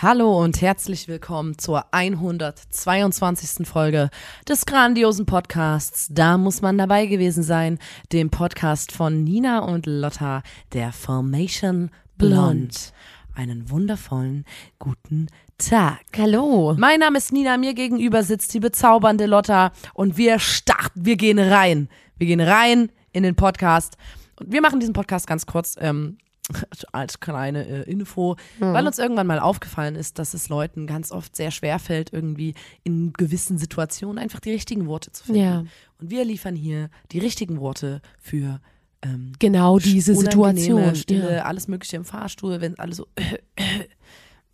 Hallo und herzlich willkommen zur 122. Folge des grandiosen Podcasts. Da muss man dabei gewesen sein, dem Podcast von Nina und Lotta, der Formation Blonde. Einen wundervollen guten Tag. Hallo. Mein Name ist Nina, mir gegenüber sitzt die bezaubernde Lotta und wir starten, wir gehen rein. Wir gehen rein in den Podcast. Und wir machen diesen Podcast ganz kurz ähm, als kleine äh, Info, weil uns irgendwann mal aufgefallen ist, dass es Leuten ganz oft sehr schwer fällt, irgendwie in gewissen Situationen einfach die richtigen Worte zu finden. Ja. Und wir liefern hier die richtigen Worte für ähm, Genau diese Situation. Stille, Ja. alles Mögliche im Fahrstuhl, wenn alle so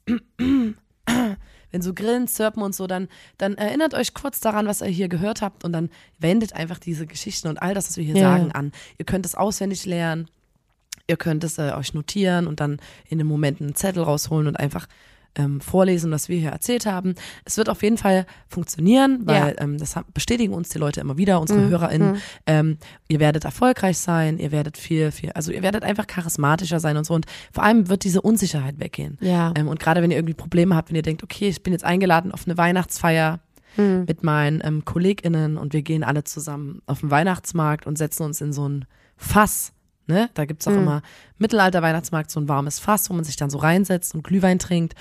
wenn so Grillen, Zirpen und so, dann, dann erinnert euch kurz daran, was ihr hier gehört habt und dann wendet einfach diese Geschichten und all das, was wir hier Ja. sagen, an. Ihr könnt es auswendig lernen, ihr könnt es äh, euch notieren und dann in dem Moment einen Zettel rausholen und einfach ähm, vorlesen, was wir hier erzählt haben. Es wird auf jeden Fall funktionieren, weil Ja. ähm, das bestätigen uns die Leute immer wieder, unsere Mhm, HörerInnen. Ähm, ihr werdet erfolgreich sein, ihr werdet viel, viel, also ihr werdet einfach charismatischer sein und so. Und vor allem wird diese Unsicherheit weggehen. Ja. Ähm, und gerade wenn ihr irgendwie Probleme habt, wenn ihr denkt, okay, ich bin jetzt eingeladen auf eine Weihnachtsfeier Mhm. mit meinen ähm, KollegInnen und wir gehen alle zusammen auf den Weihnachtsmarkt und setzen uns in so ein Fass. Ne? Da gibt's auch Mhm. immer Mittelalter-Weihnachtsmarkt, so ein warmes Fass, wo man sich dann so reinsetzt und Glühwein trinkt.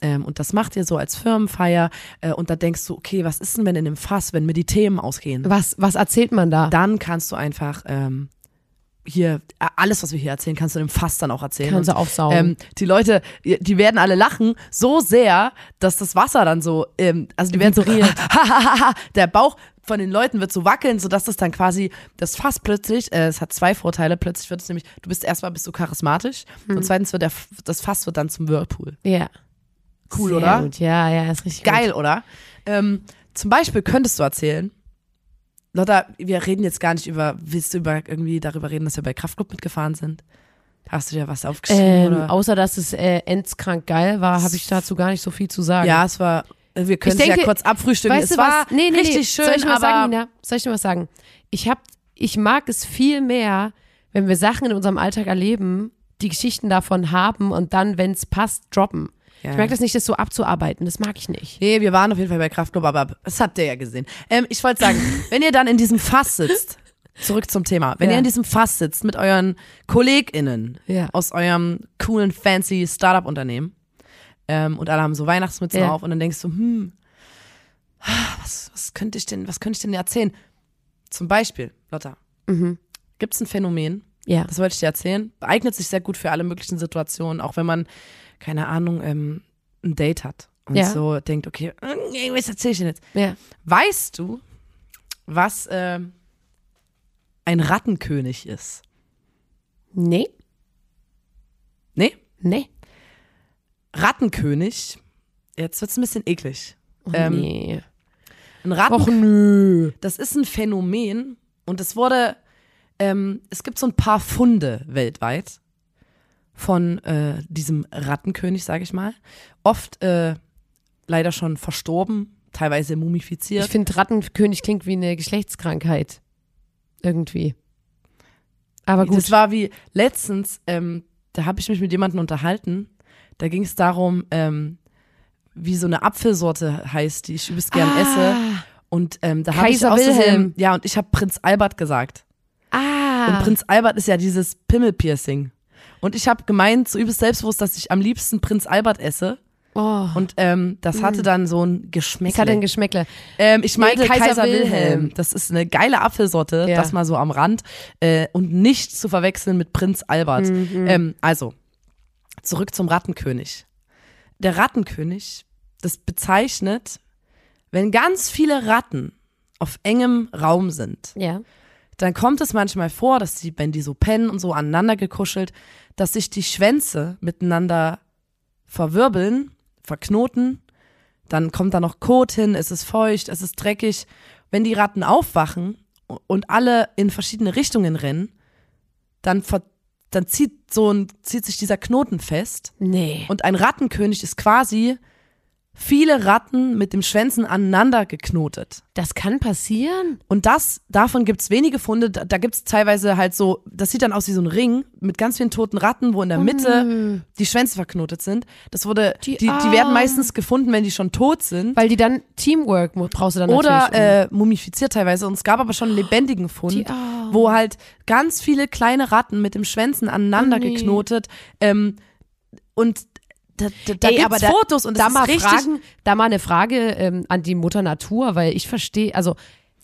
Ähm, und das macht ihr so als Firmenfeier. Äh, und da denkst du, okay, was ist denn, wenn in dem Fass, wenn mir die Themen ausgehen? Was, was erzählt man da? Dann kannst du einfach ähm, hier, äh, alles, was wir hier erzählen, kannst du im Fass dann auch erzählen. Kannst du aufsaugen. ähm, die Leute, die werden alle lachen so sehr, dass das Wasser dann so, ähm, also die werden so, der Bauch von den Leuten wird so wackeln, sodass das dann quasi, das Fass plötzlich, äh, es hat zwei Vorteile, plötzlich wird es nämlich, du bist erstmal bist du charismatisch Hm. und zweitens wird der, das Fass wird dann zum Whirlpool. ja. Cool, Sehr oder? Gut. Ja, ja, ist richtig Geil, oder? Ähm, zum Beispiel könntest du erzählen, Lotta, wir reden jetzt gar nicht über, willst du über irgendwie darüber reden, dass wir bei Kraftclub mitgefahren sind? Hast du dir was gut. aufgeschrieben? Ähm, außer dass es äh, endskrank geil war, habe ich dazu gar nicht so viel zu sagen. Ja, es war, wir können es ja kurz abfrühstücken. Weißt es war? Nee, nee, richtig nee. schön, Soll ich aber sagen, Nina? Soll ich dir was sagen? Ich hab, ich mag es viel mehr, wenn wir Sachen in unserem Alltag erleben, die Geschichten davon haben und dann, wenn es passt, droppen. Ja. Ich mag das nicht, das so abzuarbeiten. Das mag ich nicht. Nee, wir waren auf jeden Fall bei Kraftclub, aber das habt ihr ja gesehen. Ähm, ich wollte sagen, wenn ihr dann in diesem Fass sitzt, zurück zum Thema, wenn Ja. ihr in diesem Fass sitzt mit euren KollegInnen Ja. aus eurem coolen, fancy Startup-Unternehmen ähm, und alle haben so Weihnachtsmützen Ja. auf und dann denkst du, hm, was, was könnte ich denn, was könnte ich denn erzählen? Zum Beispiel, Lotta, Mhm. gibt es ein Phänomen, Ja. das wollte ich dir erzählen. Eignet sich sehr gut für alle möglichen Situationen, auch wenn man, keine Ahnung, ähm, ein Date hat und Ja. so denkt, okay, äh, was erzähl ich denn jetzt? Ja. Weißt du, was ähm, ein Rattenkönig ist? Nee. Nee? Nee. Rattenkönig, jetzt wird's ein bisschen eklig. Oh, Ähm, nee. Ein Ratten, Och nö. das ist ein Phänomen und es wurde, ähm, es gibt so ein paar Funde weltweit von äh, diesem Rattenkönig, sage ich mal. Oft äh, leider schon verstorben, teilweise mumifiziert. Ich finde, Rattenkönig klingt wie eine Geschlechtskrankheit. Irgendwie. Aber gut. Das war wie letztens, ähm, da habe ich mich mit jemandem unterhalten. Da ging es darum, ähm, wie so eine Apfelsorte heißt, die ich übelst gern esse. Und ähm, da habe ich Versehen- Wilhelm. Ja, und ich habe Prinz Albert gesagt. Ah. Und Prinz Albert ist ja dieses Pimmelpiercing. Und ich habe gemeint, so übelst selbstbewusst, dass ich am liebsten Prinz Albert esse. oh. Und ähm, das hatte dann so ein Geschmack. Es hat ein Geschmäckle. Ähm, ich meinte Nee, Kaiser, Kaiser Wilhelm. Wilhelm. Das ist eine geile Apfelsorte, Ja. das mal so am Rand. Äh, und nicht zu verwechseln mit Prinz Albert. Mhm. Ähm, also, zurück zum Rattenkönig. Der Rattenkönig, das bezeichnet, wenn ganz viele Ratten auf engem Raum sind, Ja. dann kommt es manchmal vor, dass sie, wenn die so pennen und so aneinander gekuschelt, dass sich die Schwänze miteinander verwirbeln, verknoten, dann kommt da noch Kot hin, es ist feucht, es ist dreckig. Wenn die Ratten aufwachen und alle in verschiedene Richtungen rennen, dann, ver dann zieht, so ein, zieht sich dieser Knoten fest. Nee. Und ein Rattenkönig ist quasi viele Ratten mit dem Schwänzen aneinander geknotet. Das kann passieren? Und das, davon gibt's wenige Funde. Da, da gibt's teilweise halt so, das sieht dann aus wie so ein Ring mit ganz vielen toten Ratten, wo in der Mitte die Schwänze verknotet sind. Das wurde, die, Die die, werden meistens gefunden, wenn die schon tot sind. Weil die dann Teamwork brauchst du dann Oder natürlich. äh, mumifiziert teilweise. Und es gab aber schon einen lebendigen Fund, Die wo halt ganz viele kleine Ratten mit dem Schwänzen aneinander Oh nee. geknotet. Ähm, und da, da, da Ey, gibt's aber da- Fotos und da mal fragen, da mal eine Frage ähm, an die Mutter Natur, weil ich verstehe, also,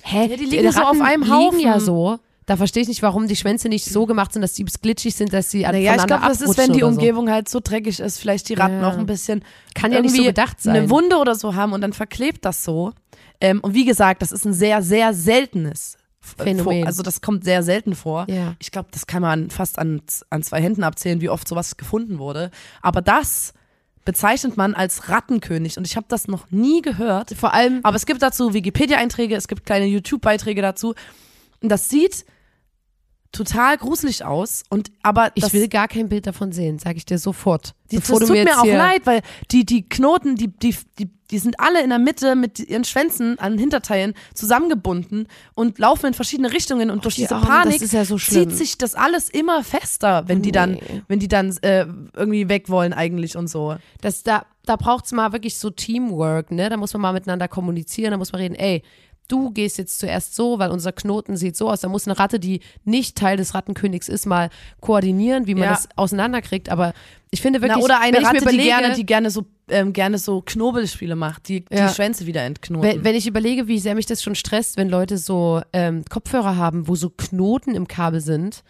hä, Ja, die liegen so Ratten auf einem Haufen. ja so. Da verstehe ich nicht, warum die Schwänze nicht so gemacht sind, dass die glitschig sind, dass sie Naja, ich voneinander glaube, das ist, wenn die oder so. Umgebung halt so dreckig ist, vielleicht die Ratten Ja. auch ein bisschen Kann ja nicht so gedacht sein. eine Wunde oder so haben und dann verklebt das so. Ähm, und wie gesagt, das ist ein sehr, sehr seltenes Phänomen. Also das kommt sehr selten vor. Ja. Ich glaube, das kann man fast an, an zwei Händen abzählen, wie oft sowas gefunden wurde. Aber das bezeichnet man als Rattenkönig und ich habe das noch nie gehört. Vor allem, Aber es gibt dazu Wikipedia-Einträge, es gibt kleine YouTube-Beiträge dazu. Und das sieht total gruselig aus. Und aber ich will gar kein Bild davon sehen, sage ich dir sofort. die, das tut mir auch leid, weil die, die Knoten, die, die, die, die sind alle in der Mitte mit ihren Schwänzen an den Hinterteilen zusammengebunden und laufen in verschiedene Richtungen und durch die diese Armen, Panik ja so zieht sich das alles immer fester, wenn die dann, wenn die dann äh, irgendwie weg wollen eigentlich und so. Das, da da braucht es mal wirklich so Teamwork, ne? Da muss man mal miteinander kommunizieren, da muss man reden, ey, du gehst jetzt zuerst so, weil unser Knoten sieht so aus. Da muss eine Ratte, die nicht Teil des Rattenkönigs ist, mal koordinieren, wie man Ja. das auseinanderkriegt. Aber ich finde wirklich, Na, oder eine Ratte, überlege, die gerne, die gerne so, ähm, gerne so Knobelspiele macht, die Ja. die Schwänze wieder entknoten. wenn, wenn ich überlege, wie sehr mich das schon stresst, wenn Leute so ähm, Kopfhörer haben, wo so Knoten im Kabel sind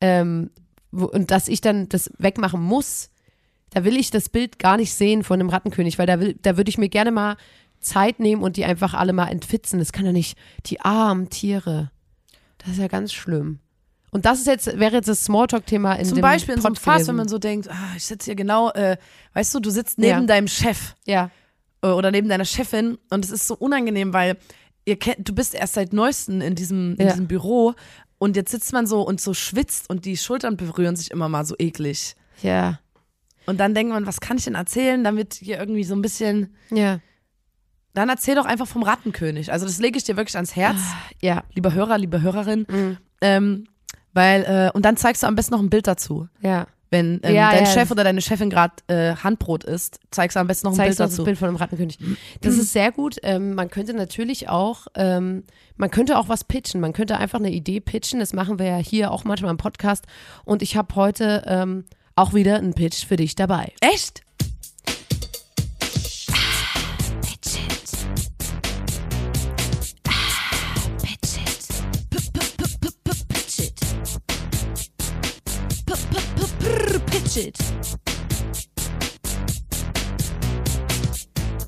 ähm, wo, und dass ich dann das wegmachen muss, da will ich das Bild gar nicht sehen von einem Rattenkönig, weil da, will, da würde ich mir gerne mal Zeit nehmen und die einfach alle mal entfitzen. Das kann ja nicht, die armen Tiere. Das ist ja ganz schlimm. Und das ist jetzt, wäre jetzt das Smalltalk-Thema in Zum dem Beispiel in so einem Fass, gewesen. wenn man so denkt, ah, ich sitze hier genau, äh, weißt du, du sitzt neben Ja. deinem Chef Ja, äh, oder neben deiner Chefin und es ist so unangenehm, weil ihr kennt, du bist erst seit neuestem in diesem, in Ja. diesem Büro und jetzt sitzt man so und so schwitzt und die Schultern berühren sich immer mal so eklig. ja, Und dann denkt man, was kann ich denn erzählen, damit hier irgendwie so ein bisschen, ja, dann erzähl doch einfach vom Rattenkönig. Also das lege ich dir wirklich ans Herz, ja, lieber Hörer, liebe Hörerin. Mhm. Ähm, weil, äh, und dann zeigst du am besten noch ein Bild dazu. ja. Wenn ähm, Ja, dein ja. Chef oder deine Chefin gerade äh, Handbrot isst, zeigst du am besten noch ein Bild uns das dazu. Bild von einem Rattenkönig. Das ist sehr gut. Ähm, man könnte natürlich auch, ähm, man könnte auch was pitchen. Man könnte einfach eine Idee pitchen. Das machen wir ja hier auch manchmal im Podcast. Und ich habe heute ähm, auch wieder einen Pitch für dich dabei. Echt?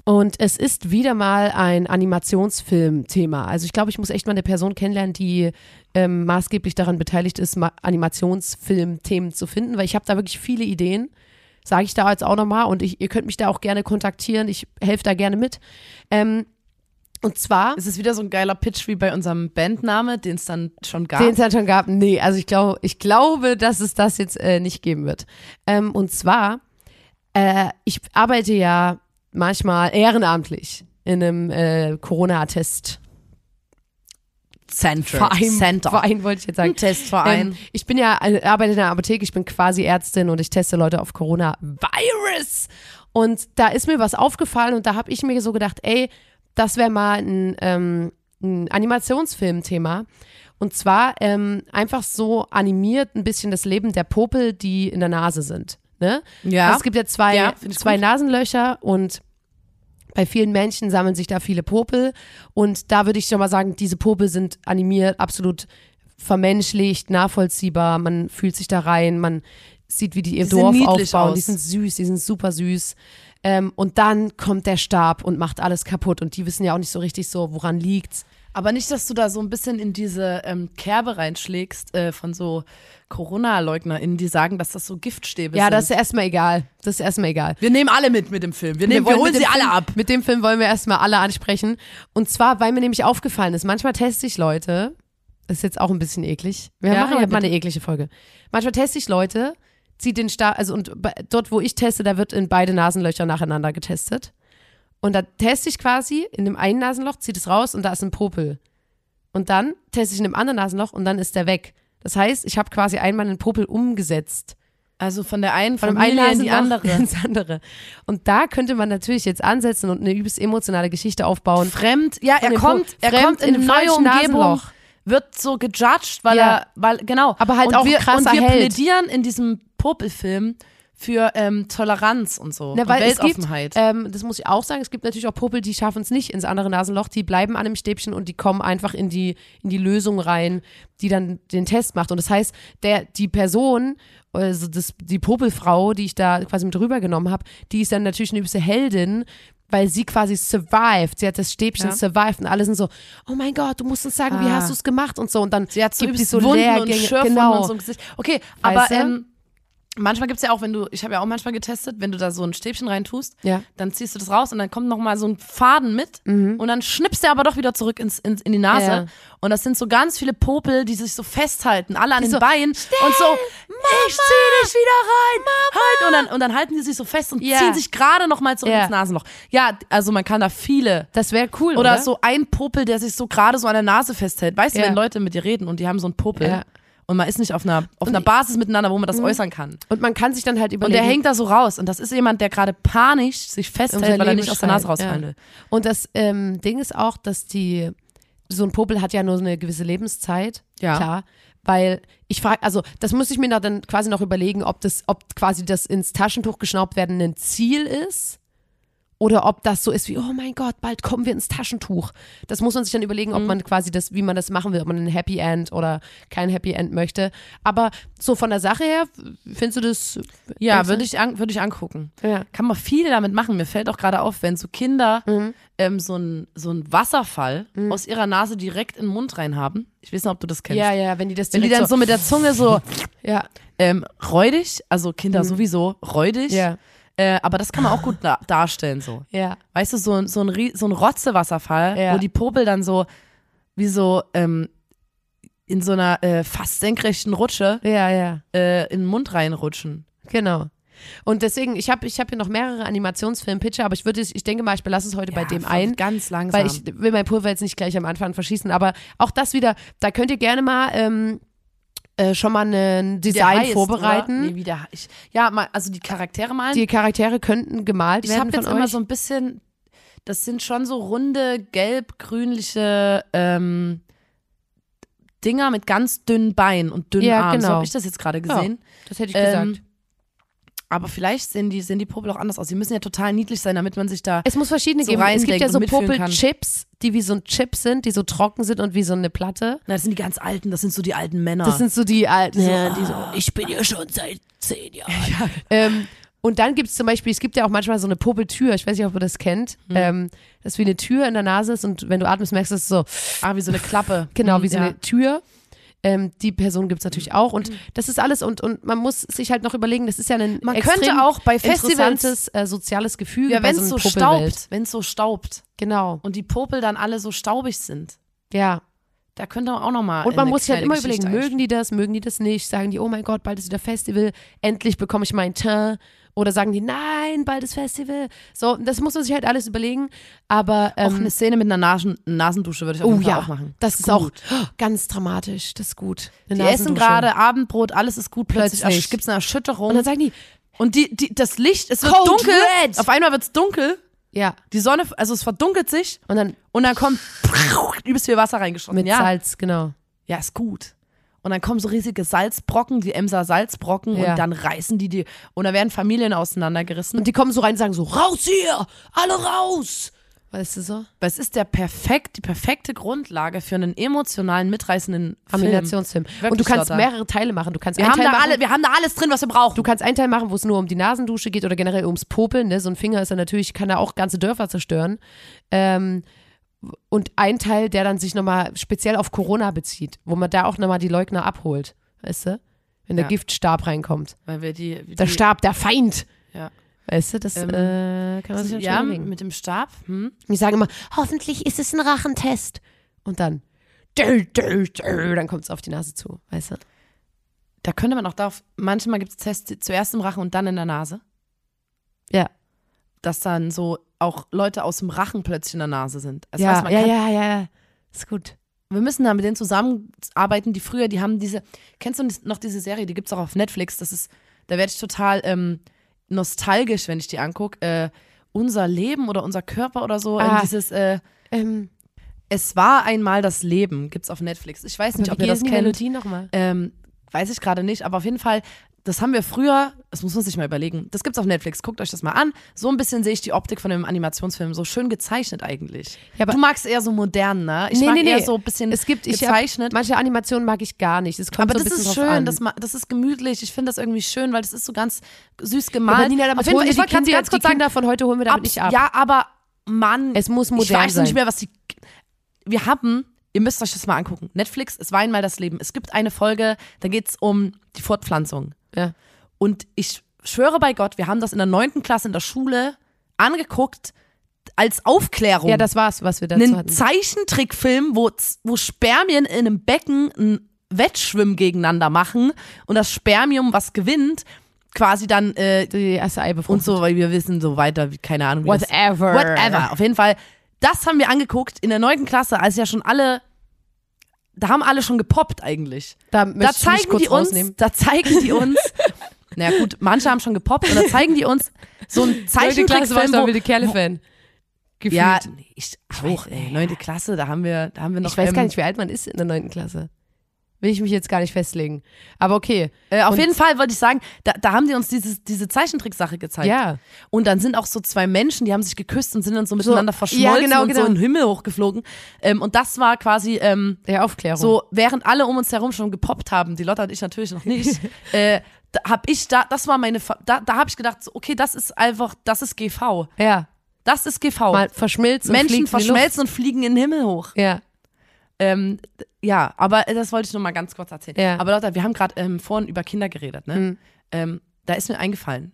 Und es ist wieder mal ein Animationsfilm-Thema. Also ich glaube, ich muss echt mal eine Person kennenlernen, die ähm, maßgeblich daran beteiligt ist, Ma Animationsfilm-Themen zu finden, weil ich habe da wirklich viele Ideen. Sage ich da jetzt auch nochmal und ich, ihr könnt mich da auch gerne kontaktieren. Ich helfe da gerne mit. Ähm, und zwar Ist es wieder so ein geiler Pitch wie bei unserem Bandname, den es dann schon gab? Den es halt schon gab. Nee, also ich glaube, ich glaube, dass es das jetzt äh, nicht geben wird. Ähm, und zwar, äh, ich arbeite ja manchmal ehrenamtlich in einem äh, Corona-Test. Center. Verein, Center. Verein wollte ich jetzt sagen. Testverein. Ähm, ich bin ja, äh, arbeite in der Apotheke, ich bin quasi Ärztin und ich teste Leute auf Corona-Virus. Und da ist mir was aufgefallen und da habe ich mir so gedacht, ey, das wäre mal ein, ähm, ein Animationsfilm-Thema. Und zwar ähm, einfach so animiert ein bisschen das Leben der Popel, die in der Nase sind. Ne? Ja. Also es gibt ja zwei, Ja, zwei gut. Nasenlöcher und bei vielen Männchen sammeln sich da viele Popel. Und da würde ich schon mal sagen, diese Popel sind animiert, absolut vermenschlicht, nachvollziehbar. Man fühlt sich da rein, man sieht, wie die ihr Die Dorf aufbauen. aus. Die sind süß, die sind super süß. Ähm, und dann kommt der Stab und macht alles kaputt. Und die wissen ja auch nicht so richtig so, woran liegt's. Aber nicht, dass du da so ein bisschen in diese ähm, Kerbe reinschlägst äh, von so Corona-LeugnerInnen, die sagen, dass das so Giftstäbe Ja, sind. das ist erstmal egal. Das ist erstmal egal. wir nehmen alle mit mit dem Film. Wir, nehmen, wir, wollen holen sie dem alle Film, ab. Mit dem Film wollen wir erstmal alle ansprechen. Und zwar, weil mir nämlich aufgefallen ist, manchmal teste ich Leute, das ist jetzt auch ein bisschen eklig. Wir Ja, machen ja, ja mal eine eklige Folge. Manchmal teste ich Leute, ziehe den Star, also und dort, wo ich teste, da wird in beide Nasenlöcher nacheinander getestet. Und da teste ich quasi in dem einen Nasenloch, ziehe es raus und da ist ein Popel. Und dann teste ich in dem anderen Nasenloch und dann ist der weg. Das heißt, ich habe quasi einmal einen Popel umgesetzt. Also von der einen Von dem einen Familie in die andere. ins andere. Und da könnte man natürlich jetzt ansetzen und eine übelst emotionale Geschichte aufbauen. Fremd, ja, er kommt, er kommt in in eine einem neue Umgebung, Nasenloch. wird so gejudged, weil Ja. er, weil, genau. Aber halt und auch wir, krasser Und wir Held. plädieren in diesem Popelfilm für ähm, Toleranz und so. Na, und es gibt, Weltoffenheit. ähm, das muss ich auch sagen, es gibt natürlich auch Popel, die schaffen es nicht ins andere Nasenloch, die bleiben an dem Stäbchen und die kommen einfach in die, in die Lösung rein, die dann den Test macht. Und das heißt, der, die Person, also das, die Popelfrau, die ich da quasi mit rübergenommen habe, die ist dann natürlich eine übelste Heldin, weil sie quasi survived. Sie hat das Stäbchen Ja. survived und alle sind so, oh mein Gott, du musst uns sagen, wie Ah. hast du es gemacht und so. Und dann Sie hat so gibt so Wunden und Lehrgänge. Schürfwunden genau. und so im Gesicht. Okay, aber Weißt du? ähm, manchmal gibt's ja auch, wenn du, ich habe ja auch manchmal getestet, wenn du da so ein Stäbchen rein tust, Ja. dann ziehst du das raus und dann kommt noch mal so ein Faden mit und dann schnippst der aber doch wieder zurück ins, ins, in die Nase. Mhm. Ja. Und das sind so ganz viele Popel, die sich so festhalten, alle an den so, Beinen und so, ich zieh dich wieder rein, halt. Und dann, und dann halten die sich so fest und Ja. ziehen sich gerade noch mal zurück Ja. ins Nasenloch. Ja, also man kann da viele Das wäre cool, oder, oder? so ein Popel, der sich so gerade so an der Nase festhält. Weißt du, Ja. wenn Leute mit dir reden und die haben so einen Popel. Und man ist nicht auf einer, auf einer Basis miteinander, wo man das äußern kann. Und man kann sich dann halt Und überlegen. der hängt da so raus. Und das ist jemand, der gerade panisch sich festhält, weil er nicht aus der Nase rausfallen ja. will. Und das ähm, Ding ist auch, dass die, so ein Popel hat ja nur so eine gewisse Lebenszeit. Ja. Klar. Weil ich frage, also das muss ich mir da dann quasi noch überlegen, ob das, ob quasi das ins Taschentuch geschnaubt werden ein Ziel ist. Oder ob das so ist wie, oh mein Gott, bald kommen wir ins Taschentuch. Das muss man sich dann überlegen, Mhm. ob man quasi das, wie man das machen will, ob man ein Happy End oder kein Happy End möchte. Aber so von der Sache her, findest du das? Ja, würde ich, an, würde ich angucken. Ja. Kann man viel damit machen. Mir fällt auch gerade auf, wenn so Kinder Mhm. ähm, so ein so ein Wasserfall aus ihrer Nase direkt in den Mund rein haben. Ich weiß nicht, ob du das kennst. Ja, ja, wenn die das Wenn die dann so mit der Zunge so ja, ähm, räudig, also Kinder sowieso räudig, Mhm. ja, äh, aber das kann man auch gut da darstellen so. ja. Weißt du, so, ein- so ein, so ein Rotzewasserfall, Ja. wo die Popel dann so wie so ähm, in so einer äh, fast senkrechten Rutsche Ja, ja. äh, in den Mund reinrutschen. Genau. Und deswegen, ich habe ich hab hier noch mehrere Animationsfilm-Pitcher, aber ich würde, ich denke mal, ich belasse es heute bei dem ein. Ganz langsam. Weil ich will mein Pulver jetzt nicht gleich am Anfang verschießen, aber auch das wieder, da könnt ihr gerne mal ähm, äh, schon mal ein Wie der Design heißt, vorbereiten. Oder? Nee, wie der, ich, ja, mal, also die Charaktere malen. Die Charaktere könnten gemalt ich werden habe von jetzt euch. immer so ein bisschen, das sind schon so runde, gelb-grünliche ähm, Dinger mit ganz dünnen Beinen und dünnen Ja, Armen. So genau. habe ich das jetzt gerade gesehen. das hätte ich Ähm, gesagt. Aber vielleicht sehen die, sehen die Popel auch anders aus. Die müssen ja total niedlich sein, damit man sich da. Es muss verschiedene so geben. Es gibt ja so. Popel-Chips, die wie so ein Chip sind, die so trocken sind und wie so eine Platte. Na, das sind die ganz alten, das sind so die alten Männer. Das sind so die alten, So, ja, die so, ah. ich bin ja schon seit zehn Jahren. Ähm, und dann gibt es zum Beispiel, es gibt ja auch manchmal so eine Popeltür, ich weiß nicht, ob ihr das kennt, Hm. ähm, das ist wie eine Tür in der Nase ist und wenn du atmest, merkst du es so, ah, wie so eine Klappe. genau, Hm, wie so ja. eine Tür. Ähm, die Person gibt es natürlich auch und das ist alles und, und man muss sich halt noch überlegen, das ist ja ein Man extrem könnte auch bei Festivals, interessantes äh, soziales Gefüge ja, wenn so es so Popelwelt. staubt, wenn es so staubt Genau, und die Popel dann alle so staubig sind, ja. da könnte man auch nochmal. Und man muss sich halt immer überlegen, mögen die das, mögen die das nicht? Sagen die, oh mein Gott, bald ist wieder Festival, endlich bekomme ich mein Teint. Oder sagen die, nein, bald ist Festival. So, das muss man sich halt alles überlegen. Aber Auch ähm, eine Szene mit einer Nasen Nasendusche würde ich auf oh jeden Fall ja, auch machen. das ist gut. auch oh, ganz dramatisch. Das ist gut. Eine Die essen gerade Abendbrot, alles ist gut, plötzlich, Plötzlich. gibt es eine Erschütterung. Und dann sagen die, Und die, die, das Licht, es wird Code dunkel. Red. Auf einmal wird es dunkel. ja. Die Sonne, also es verdunkelt sich Und dann und dann kommt übelst viel Wasser reingeschossen. mit ja. Salz, genau. Ja, ist gut. Und dann kommen so riesige Salzbrocken, die Emser Salzbrocken Ja. und dann reißen die die und da werden Familien auseinandergerissen. Und die kommen so rein und sagen so, raus hier, alle raus. Weißt du so? Es ist der perfekt, die perfekte Grundlage für einen emotionalen, mitreißenden Film. Kombinationsfilm. Und du kannst Lotta. mehrere Teile machen. Du kannst Wir haben, Teil da machen, alle, wir haben da alles drin, was wir brauchen. Du kannst einen Teil machen, wo es nur um die Nasendusche geht oder generell ums Popeln. Ne? So ein Finger ist ja natürlich, kann ja auch ganze Dörfer zerstören. Ähm, und ein Teil, der dann sich nochmal speziell auf Corona bezieht, wo man da auch nochmal die Leugner abholt. Weißt du? Wenn der Ja. Giftstab reinkommt. Weil wir die, die Der Stab, der Feind. Ja. Weißt du, das Ähm, äh, kann man sich ja, überlegen. mit dem Stab. Hm? Ich sage immer, hoffentlich ist es ein Rachentest. Und dann, dö, dö, dö, dann kommt es auf die Nase zu, weißt du? Da könnte man auch darauf, manchmal gibt es Tests zuerst im Rachen und dann in der Nase. Ja. Dass dann so auch Leute aus dem Rachen plötzlich in der Nase sind. Das ja, heißt, ja, ja, ja, ja. Ist gut. Wir müssen da mit denen zusammenarbeiten, die früher, die haben diese, kennst du noch diese Serie, die gibt es auch auf Netflix, das ist, da werde ich total ähm, nostalgisch, wenn ich die angucke. Äh, unser Leben oder unser Körper oder so, ähm, Ah. dieses, äh, Ähm, es war einmal das Leben, gibt's auf Netflix. Ich weiß nicht, ob ihr das die kennt. Melodie nochmal. Ähm, weiß ich gerade nicht, aber auf jeden Fall, das haben wir früher, das muss man sich mal überlegen. Das gibt's auf Netflix, guckt euch das mal an. So ein bisschen sehe ich die Optik von dem Animationsfilm, so schön gezeichnet eigentlich. Ja, aber- du magst eher so modern, ne? Ich Nee, mag nee, eher nee. so ein bisschen Es gibt, ich hab, gezeichnet. manche Animationen mag ich gar nicht. Es kommt aber so ein das bisschen ist drauf schön, an. das, ma- das ist gemütlich. Ich finde das irgendwie schön, weil das ist so ganz süß aber gemalt. Nina, damit auf jeden holen Fall, wir ich wollte ganz, ganz kurz sagen, Kinder von heute holen wir damit ab, nicht ab. ja, aber Mann, Es muss ich modern weiß sein. nicht mehr, was die. Wir haben, ihr müsst euch das mal angucken. Netflix, es war einmal das Leben. Es gibt eine Folge, da geht es um die Fortpflanzung. Ja. Und ich schwöre bei Gott, wir haben das in der neunten Klasse in der Schule angeguckt als Aufklärung. ja, das war's, was wir dazu einen hatten. Zeichentrickfilm, wo, wo Spermien in einem Becken ein Wettschwimmen gegeneinander machen und das Spermium, was gewinnt, quasi dann äh, Die erste Eibefrucht. und so, weil wir wissen so weiter, wie, keine Ahnung. Wie das- Whatever. Whatever. Auf jeden Fall, das haben wir angeguckt in der neunten Klasse, als ja schon alle, da haben alle schon gepoppt eigentlich. Da, Da ich zeigen kurz die uns, rausnehmen. da zeigen die uns, na ja, gut, manche haben schon gepoppt und da zeigen die uns so einen Neunte Klasse war ich Zeichentrickfilm, wo, wilde Kerle-Fan. Gefühlt. ja, ich auch, weiß, ey, neunte Klasse, da haben wir, da haben wir noch, ich weiß ähm, gar nicht, wie alt man ist in der neunten Klasse. Will ich mich jetzt gar nicht festlegen. Aber okay. Äh, auf Und- jeden Fall wollte ich sagen, da, da haben die uns dieses, diese Zeichentricksache gezeigt. Ja. Und dann sind auch so zwei Menschen, die haben sich geküsst und sind dann so miteinander verschmolzen ja, genau, und so genau. in den Himmel hochgeflogen. Ähm, und das war quasi ähm, Der Aufklärung. so, während alle um uns herum schon gepoppt haben, die Lotta und ich natürlich noch nicht, äh, da hab ich da, das war meine, da, da habe ich gedacht, so, okay, das ist einfach, das ist GV. Ja. Das ist GV. Mal verschmilzt und Menschen verschmelzen und fliegen in den Himmel hoch. Ja. Ähm, ja, aber äh, das wollte ich nur mal ganz kurz erzählen. Ja. Aber Lotta, wir haben gerade ähm, vorhin über Kinder geredet, ne? Mhm. Ähm, da ist mir eingefallen.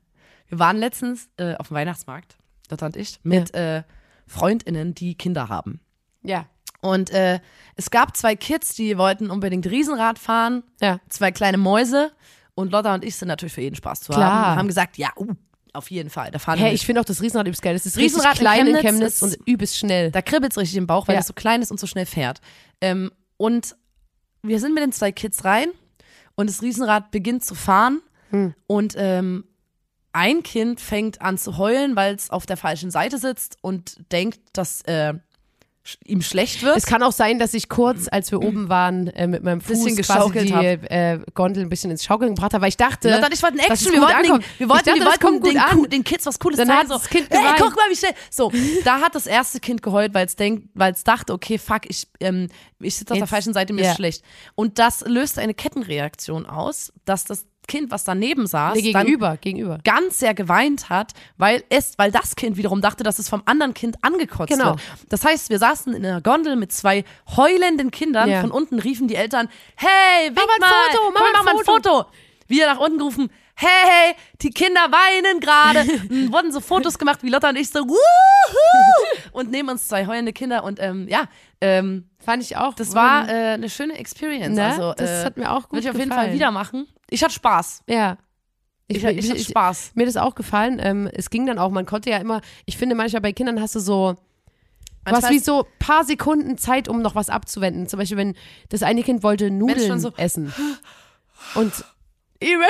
Wir waren letztens äh, auf dem Weihnachtsmarkt, Lotta und ich, mit äh, FreundInnen, die Kinder haben. Ja. Und äh, es gab zwei Kids, die wollten unbedingt Riesenrad fahren, Ja. zwei kleine Mäuse. Und Lotta und ich sind natürlich für jeden Spaß zu Klar. haben. Haben gesagt, ja, uh, auf jeden Fall. Da fahren Hey, ich finde auch das Riesenrad übelst geil. Das ist Riesenrad richtig in klein in Chemnitz Chemnitz, ist- und übelst schnell. Da kribbelt es richtig im Bauch, weil Ja. es so klein ist und so schnell fährt. Ähm, und wir sind mit den zwei Kids rein und das Riesenrad beginnt zu fahren Hm. und ähm, ein Kind fängt an zu heulen, weil es auf der falschen Seite sitzt und denkt, dass äh, ihm schlecht wird. Es kann auch sein, dass ich kurz, als wir oben waren, äh, mit meinem Fuß Bisschen quasi die äh, Gondel ein bisschen ins Schaukeln gebracht habe, weil ich dachte, Lotta und ich wollten dass Action, wir wollten, den, wir wollten, dachte, wir wollten den. Ku- den Kids was Cooles Dann zeigen. So, das Kind hey, geweint. guck mal, wie schnell. So, da hat das erste Kind geheult, weil es denkt, weil es dachte, okay, fuck, ich, ähm, ich sitze auf der falschen Seite, mir ja. ist schlecht. Und das löste eine Kettenreaktion aus, dass das Kind, was daneben saß, Nee, gegenüber, gegenüber. ganz sehr geweint hat, weil es, weil das Kind wiederum dachte, dass es vom anderen Kind angekotzt Genau. wird. Das heißt, wir saßen in einer Gondel mit zwei heulenden Kindern. Ja. Von unten riefen die Eltern, hey, wink mal ein Foto, mach mal mach ein mal ein Foto. Wir nach unten gerufen, hey, hey, die Kinder weinen gerade. Wurden so Fotos gemacht, wie Lotta und ich so, wuhu! Und neben uns zwei heulende Kinder und ähm, ja, ähm, Fand ich auch. das war äh, eine schöne Experience. ne? Also, das äh, hat mir auch gut würde ich auf jeden. Fall wieder machen. Ich hatte Spaß. Ja. Ich, ich, hatte Spaß. Mir das auch gefallen. Ähm, es ging dann auch, man konnte ja immer, ich finde manchmal bei Kindern hast du so, Manchmal wie so paar Sekunden Zeit, um noch was abzuwenden. Zum Beispiel, wenn das eine Kind wollte Nudeln so- essen. Und immer,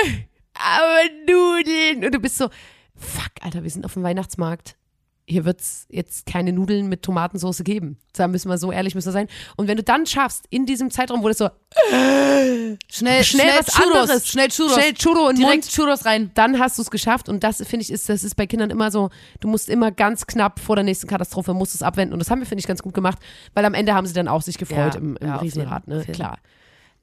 aber Nudeln. Und du bist so, fuck, Alter, wir sind auf dem Weihnachtsmarkt. Hier wird's jetzt keine Nudeln mit Tomatensauce geben. Da müssen wir so ehrlich müssen wir sein. Und wenn du dann schaffst, in diesem Zeitraum, wo das so, Schnell, Schnell was Churros, anderes. Schnell Churros. schnell Churro den Direkt Mund, Churros rein. dann hast du es geschafft. Und das finde ich, ist, das ist bei Kindern immer so, du musst immer ganz knapp vor der nächsten Katastrophe, musst es abwenden. Und das haben wir, finde ich, ganz gut gemacht, weil am Ende haben sie dann auch sich gefreut Ja, im, im ja, Riesenrad, ne? Klar.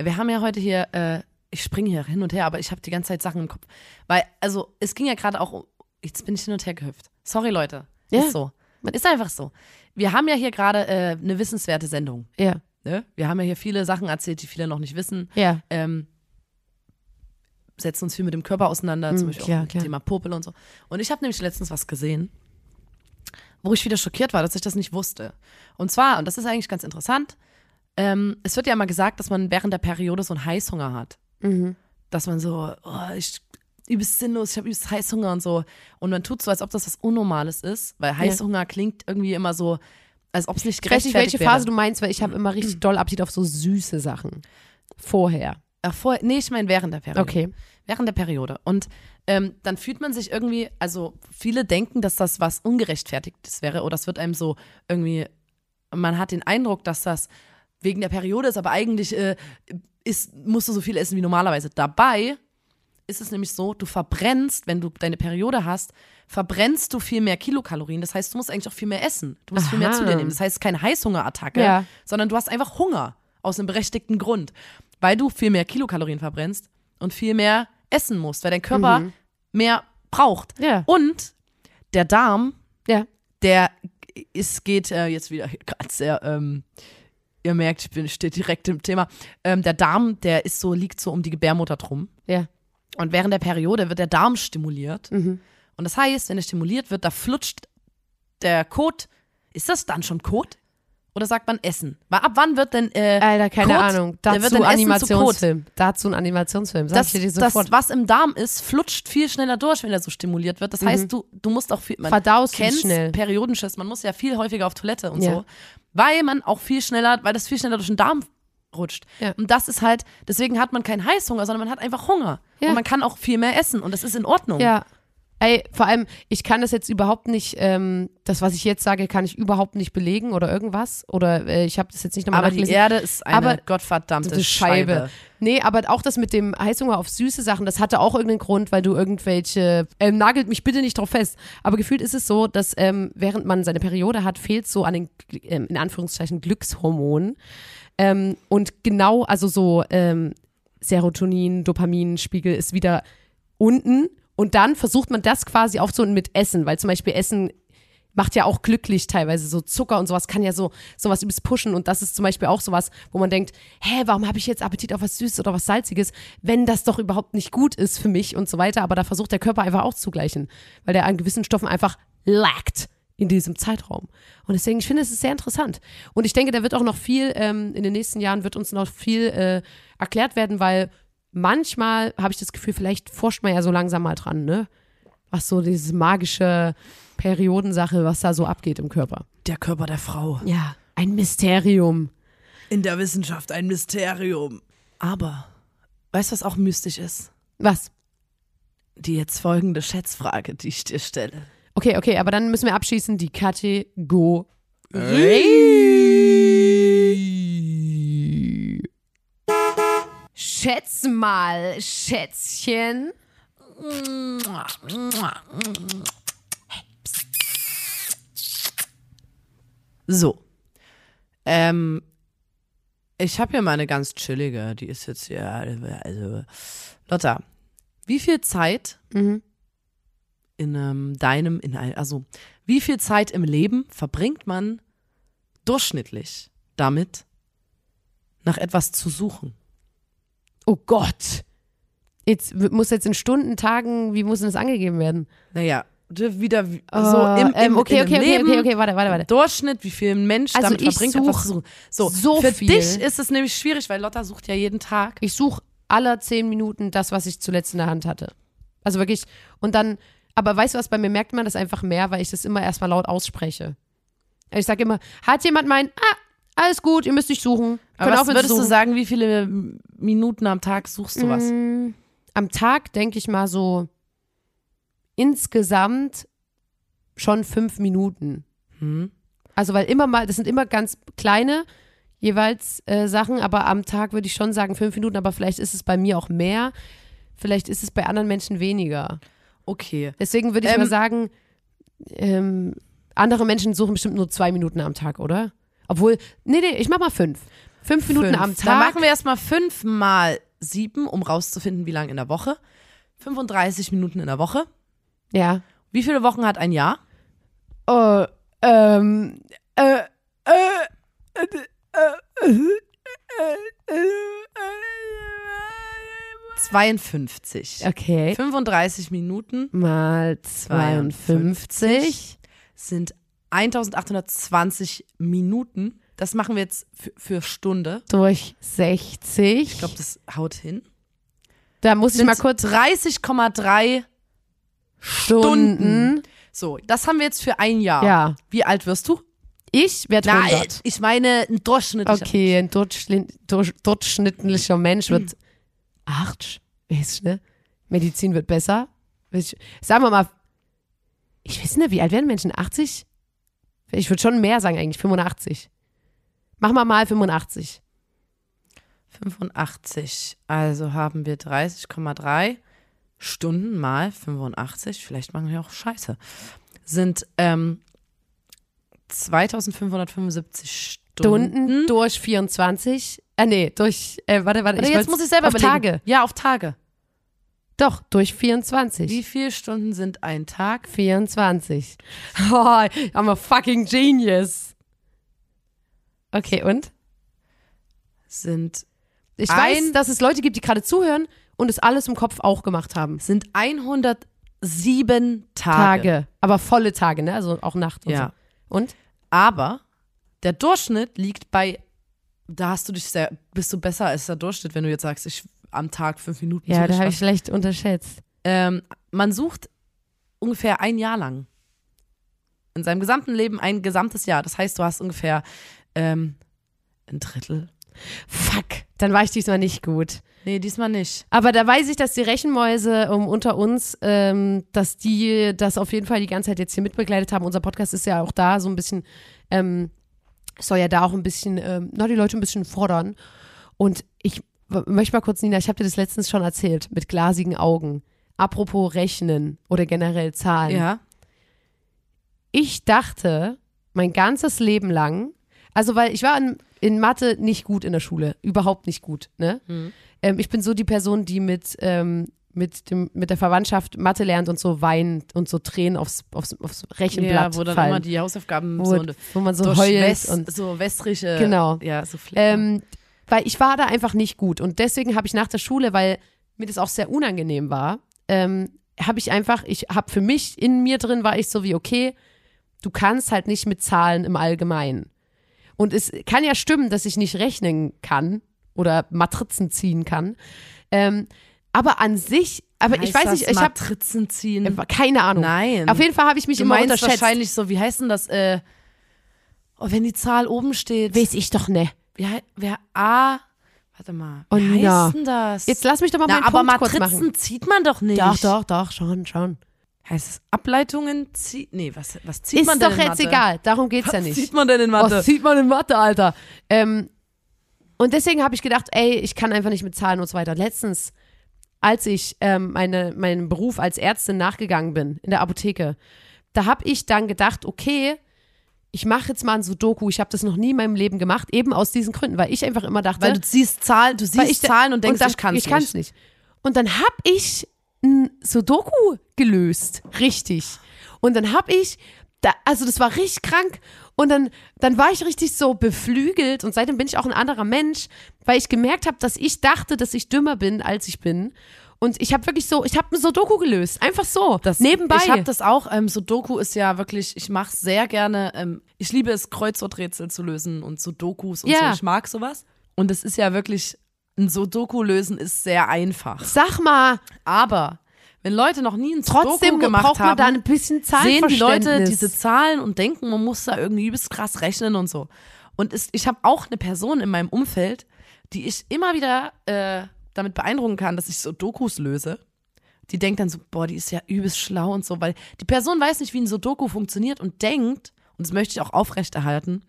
Wir haben ja heute hier, äh, ich springe hier hin und her, aber ich habe die ganze Zeit Sachen im Kopf. Weil, also, es ging ja gerade auch um, jetzt bin ich hin und her gehüpft. Sorry, Leute. Ja. Ist so. Man ist einfach so. Wir haben ja hier gerade äh, eine wissenswerte Sendung. Ja, Ne? Wir haben ja hier viele Sachen erzählt, die viele noch nicht wissen. ja. Ähm, setzen uns viel mit dem Körper auseinander, zum Mm, Beispiel klar, auch klar. dem Thema Popel und so. Und ich habe nämlich letztens was gesehen, wo ich wieder schockiert war, dass ich das nicht wusste. Und zwar, und das ist eigentlich ganz interessant, ähm, es wird ja immer gesagt, dass man während der Periode so einen Heißhunger hat. Mhm. Dass man so, oh, ich übelst sinnlos, ich habe übelst Heißhunger und so. Und man tut so, als ob das was Unnormales ist, weil Heißhunger klingt irgendwie immer so, als ob es nicht Ich weiß nicht, gerechtfertigt welche wäre. Phase du meinst, weil ich habe immer richtig doll Appetit auf so süße Sachen. Vorher. Ach, vorher, nee, ich meine während der Periode. Okay. Während der Periode. Und ähm, dann fühlt man sich irgendwie, also viele denken, dass das was Ungerechtfertigtes wäre oder es wird einem so irgendwie, man hat den Eindruck, dass das wegen der Periode ist, aber eigentlich äh, ist, musst du so viel essen wie normalerweise. Dabei ist es nämlich so, du verbrennst, wenn du deine Periode hast, verbrennst du viel mehr Kilokalorien. Das heißt, du musst eigentlich auch viel mehr essen. Du musst viel mehr Aha. zu dir nehmen. Das heißt, keine Heißhungerattacke, Ja. sondern du hast einfach Hunger aus einem berechtigten Grund, weil du viel mehr Kilokalorien verbrennst und viel mehr essen musst, weil dein Körper mehr braucht. Mhm. Ja. Und der Darm, Ja. der ist, geht äh, jetzt wieder gerade sehr, ähm, ihr merkt, ich bin steht direkt im Thema. Ähm, der Darm, der ist so, liegt so um die Gebärmutter drum. Ja. Und während der Periode wird der Darm stimuliert. Mhm. Und das heißt, wenn er stimuliert wird, da flutscht der Kot. Ist das dann schon Kot? Oder sagt man Essen? Weil ab wann wird denn äh, Alter, keine Kot, Ahnung. Dazu Kot? Animationsfilm. Dazu ein Animationsfilm. Sag das, ich dir das, sofort. was im Darm ist, flutscht viel schneller durch, wenn er so stimuliert wird. Das heißt, du, du musst auch viel. Man Verdaust es kennt's, schnell. Periodenschiss, man muss ja viel häufiger auf Toilette und Ja. so. Weil man auch viel schneller, weil das viel schneller durch den Darm rutscht. Ja. Und das ist halt, deswegen hat man keinen Heißhunger, sondern man hat einfach Hunger. Ja. Und man kann auch viel mehr essen und das ist in Ordnung. Ja. Ey, vor allem, ich kann das jetzt überhaupt nicht, ähm, das, was ich jetzt sage, kann ich überhaupt nicht belegen oder irgendwas. Oder äh, ich habe das jetzt nicht nochmal Aber die nachgelesen. Erde ist eine Aber gottverdammte Scheibe. Scheibe. Nee, aber auch das mit dem Heißhunger auf süße Sachen, das hatte auch irgendeinen Grund, weil du irgendwelche, ähm, nagelt mich bitte nicht drauf fest, aber gefühlt ist es so, dass ähm, während man seine Periode hat, fehlt so an den, ähm, in Anführungszeichen, Glückshormonen. Ähm, und genau, also so ähm, Serotonin, Dopaminspiegel ist wieder unten und dann versucht man das quasi aufzuholen mit Essen, weil zum Beispiel Essen macht ja auch glücklich teilweise. So Zucker und sowas kann ja so sowas übelst pushen. Und das ist zum Beispiel auch sowas, wo man denkt, hä, warum habe ich jetzt Appetit auf was Süßes oder was Salziges, wenn das doch überhaupt nicht gut ist für mich und so weiter. Aber da versucht der Körper einfach auszugleichen, weil der an gewissen Stoffen einfach lackt in diesem Zeitraum. Und deswegen, ich finde, es ist sehr interessant. Und ich denke, da wird auch noch viel, ähm, in den nächsten Jahren wird uns noch viel äh, erklärt werden, weil manchmal habe ich das Gefühl, vielleicht forscht man ja so langsam mal dran, ne? Was so diese magische Periodensache, was da so abgeht im Körper. Der Körper der Frau. Ja, ein Mysterium. In der Wissenschaft ein Mysterium. Aber, weißt du, was auch mystisch ist? Was? Die jetzt folgende Schätzfrage, die ich dir stelle. Okay, okay, aber dann müssen wir abschließen die Kategorie. Schätz mal, Schätzchen. So. Ähm, ich habe hier mal eine ganz chillige, die ist jetzt hier, also, Lotta, wie viel Zeit Mhm. In ähm, deinem, in also, wie viel Zeit im Leben verbringt man durchschnittlich damit, nach etwas zu suchen? Oh Gott. Jetzt muss jetzt in Stunden, Tagen, wie muss denn das angegeben werden? Naja, wieder wie- Oh, so im, im, ähm, okay, in okay, okay, Leben, okay, okay, warte, warte, warte. Durchschnitt, wie viel ein Mensch Also damit ich verbringt, etwas zu suchen. So, so für viel. dich ist es nämlich schwierig, weil Lotta sucht ja jeden Tag. Ich suche aller zehn Minuten das, was ich zuletzt in der Hand hatte. Also wirklich. Und dann, aber weißt du was, bei mir merkt man das einfach mehr, weil ich das immer erstmal laut ausspreche. Ich sage immer, hat jemand mein, ah, alles gut, ihr müsst nicht suchen. Aber was würdest du suchen. sagen, wie viele Minuten am Tag suchst du was? Mm, Am Tag denke ich mal so insgesamt schon fünf Minuten. Hm? Also weil immer mal, das sind immer ganz kleine jeweils äh, Sachen, aber am Tag würde ich schon sagen fünf Minuten, aber vielleicht ist es bei mir auch mehr, vielleicht ist es bei anderen Menschen weniger. Okay. Deswegen würde ich Ähm, mal sagen, ähm, andere Menschen suchen bestimmt nur zwei Minuten am Tag, oder? Obwohl, nee, nee, ich mach mal fünf. Fünf Minuten Fünf. am Dann Tag. machen wir erstmal fünf mal sieben, um rauszufinden, wie lange in der Woche. 35 Minuten in der Woche. ja. Wie viele Wochen hat ein Jahr? Äh, Ähm, äh, äh, 52. okay. 35 Minuten Mal 52. sind 1820 Minuten. Das machen wir jetzt für, für Stunde. durch 60. Ich glaube, das haut hin. da muss ich Sind mal kurz 30,3 Stunden. So, das haben wir jetzt für ein Jahr. Ja. Wie alt wirst du? Ich werde Nein, 100. ich meine ein durchschnittlicher. Okay, ein durchschnitt- durch- durchschnittlicher Mensch wird 8. Weißt du, ne? Medizin wird besser. Ich, sagen wir mal, ich weiß nicht, wie alt werden Menschen? 80? Ich würde schon mehr sagen eigentlich, 85. Mach mal mal 85. 85. Also haben wir 30,3 Stunden mal 85. Vielleicht machen wir auch Scheiße. Sind ähm, 2575 Stunden. Durch 24. Äh, nee, durch, äh, warte, warte. Oder ich jetzt muss ich selber auf überlegen. Tage. Ja, auf Tage. Doch, durch 24. Wie viele Stunden sind ein Tag? 24. Oh, I'm a fucking genius. Okay, und? Sind, Ich weiß, dass es Leute gibt, die gerade zuhören und es alles im Kopf auch gemacht haben. sind 107 Tage. Tage. Aber volle Tage, ne? Also auch Nacht und Ja. so. Und? Aber der Durchschnitt liegt bei, da hast du dich sehr, bist du besser als der Durchschnitt, wenn du jetzt sagst, ich am Tag fünf Minuten. Ja, da habe ich schlecht unterschätzt. ähm, man sucht ungefähr ein Jahr lang. In seinem gesamten Leben ein gesamtes Jahr. Das heißt, du hast ungefähr ähm, ein Drittel. Fuck, dann war ich diesmal nicht gut. Nee, diesmal nicht. Aber da weiß ich, dass die Rechenmäuse um, unter uns, ähm, dass die das auf jeden Fall die ganze Zeit jetzt hier mitbegleitet haben. Unser Podcast ist ja auch da so ein bisschen, ähm, soll ja da auch ein bisschen, ähm, na, die Leute ein bisschen fordern. Und ich möchte mal kurz, Nina, ich habe dir das letztens schon erzählt, mit glasigen Augen. Apropos Rechnen oder generell Zahlen. Ja. Ich dachte mein ganzes Leben lang, also weil ich war in, in Mathe nicht gut in der Schule, überhaupt nicht gut. Ne? Ähm, ich bin so die Person, die mit, ähm, mit, dem, mit der Verwandtschaft Mathe lernt und so weint und so Tränen aufs, aufs, aufs Rechenblatt Ja, wo dann fallen. immer die Hausaufgaben wo, so, wo man so heult West, und so westrische. Genau. Ja, so Flecken. ähm, weil ich war da einfach nicht gut und deswegen habe ich nach der Schule, weil mir das auch sehr unangenehm war, ähm, habe ich einfach, ich habe für mich in mir drin war ich so wie okay, du kannst halt nicht mit Zahlen im Allgemeinen. Und es kann ja stimmen, dass ich nicht rechnen kann oder Matrizen ziehen kann. Ähm, aber an sich, aber ich Heißt weiß das nicht, ich habe Matrizen ziehen. keine Ahnung. Nein. Auf jeden Fall habe ich mich du immer meinst unterschätzt. wahrscheinlich so, wie heißt denn das? Äh, oh, wenn die Zahl oben steht. Weiß ich doch ne. Hei- wer A. Warte mal. Oh, Wie Nina. heißt denn das? Jetzt lass mich doch mal Na, meinen aber Punkt kurz Matrizen machen. zieht man doch nicht. Doch, doch, doch, schon, schon. Heißt es Ableitungen ziehen? Nee, was, was zieht Ist man denn doch in jetzt Mathe? egal, darum geht's ja Was nicht. zieht man denn in Mathe? Was sieht man in Mathe, Alter? Ähm, und deswegen habe ich gedacht, ey, ich kann einfach nicht mit Zahlen und so weiter. Letztens, als ich ähm, meine, meinem Beruf als Ärztin nachgegangen bin, in der Apotheke, da habe ich dann gedacht, okay, ich mache jetzt mal ein Sudoku. Ich habe das noch nie in meinem Leben gemacht, eben aus diesen Gründen, weil ich einfach immer dachte, Weil du siehst Zahlen, du siehst ich- Zahlen und denkst, ich kann's ich kann's nicht. nicht. Und dann habe ich ein Sudoku gelöst, richtig. Und dann habe ich, da, also das war richtig krank. Und dann, dann war ich richtig so beflügelt und seitdem bin ich auch ein anderer Mensch, weil ich gemerkt habe, dass ich dachte, dass ich dümmer bin, als ich bin. Und ich habe wirklich so, ich habe ein Sudoku gelöst, einfach so, Das, nebenbei. Ich habe das auch. Ähm, Sudoku ist ja wirklich, ich mache sehr gerne. Ähm, ich liebe es, Kreuzworträtsel zu lösen und Sudokus und Ja. so. Ich mag sowas. Und es ist ja wirklich, ein Sudoku lösen ist sehr einfach. Sag mal, Aber wenn Leute noch nie ein trotzdem gemacht braucht man haben, da ein bisschen sehen die Leute diese Zahlen und denken, man muss da irgendwie übelst krass rechnen und so. Und es, ich habe auch eine Person in meinem Umfeld, die ich immer wieder äh, damit beeindrucken kann, dass ich so Dokus löse. Die denkt dann so, boah, die ist ja übelst schlau und so, weil die Person weiß nicht, wie ein Sudoku funktioniert und denkt, und das möchte ich auch aufrechterhalten,